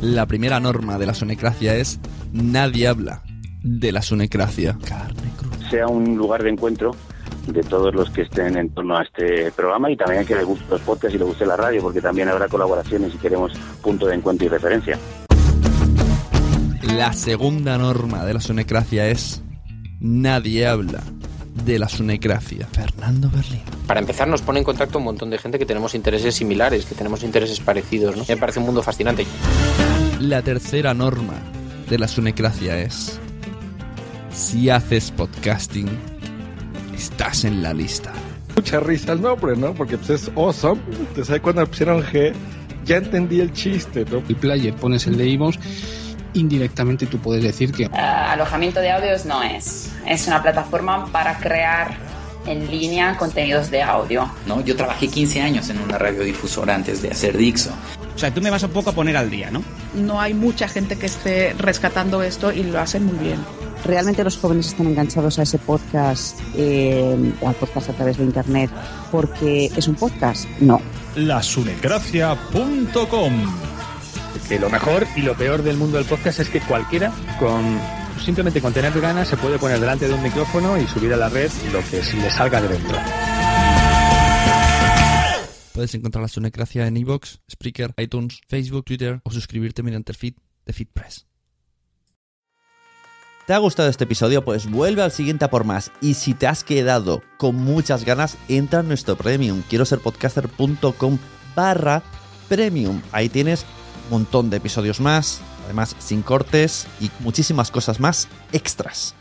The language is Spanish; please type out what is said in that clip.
La primera norma de la sonecracia es nadie habla de la sonecracia. sea un lugar de encuentro de todos los que estén en torno a este programa y también a que les guste los podcasts y les guste la radio, porque también habrá colaboraciones y queremos punto de encuentro y referencia. La segunda norma de la sonecracia es nadie habla de la sonecracia. Fernando Berlín. Para empezar, nos pone en contacto un montón de gente que tenemos intereses similares, que tenemos intereses parecidos, ¿no? Me parece un mundo fascinante. La tercera norma de la sonecracia es si haces podcasting, estás en la lista. Mucha risa el nombre, ¿no? Porque pues es awesome. Entonces ahí cuando pusieron G, ya entendí el chiste, ¿no? el player, pones el de iVoox, indirectamente tú puedes decir que Ah, alojamiento de audios no es. Es una plataforma para crear en línea contenidos de audio. ¿no? Yo trabajé 15 años en una radiodifusora antes de hacer Dixo. O sea, tú me vas un poco a poner al día, ¿no? No hay mucha gente que esté rescatando esto y lo hacen muy bien. ¿Realmente los jóvenes están enganchados a ese podcast, eh, al podcast a través de Internet, porque es un podcast? No. lasunecracia.com Que lo mejor y lo peor del mundo del podcast es que cualquiera con simplemente con tener ganas se puede poner delante de un micrófono y subir a la red lo que se le salga de dentro. Puedes encontrar la sonecracia en iVoox, Spreaker, iTunes, Facebook, Twitter o suscribirte mediante el feed de FeedPress. ¿Te ha gustado este episodio? Pues vuelve al siguiente a por más. Y si te has quedado con muchas ganas, entra en nuestro premium. Quiero ser podcaster.com barra premium. Ahí tienes un montón de episodios más, además sin cortes y muchísimas cosas más extras.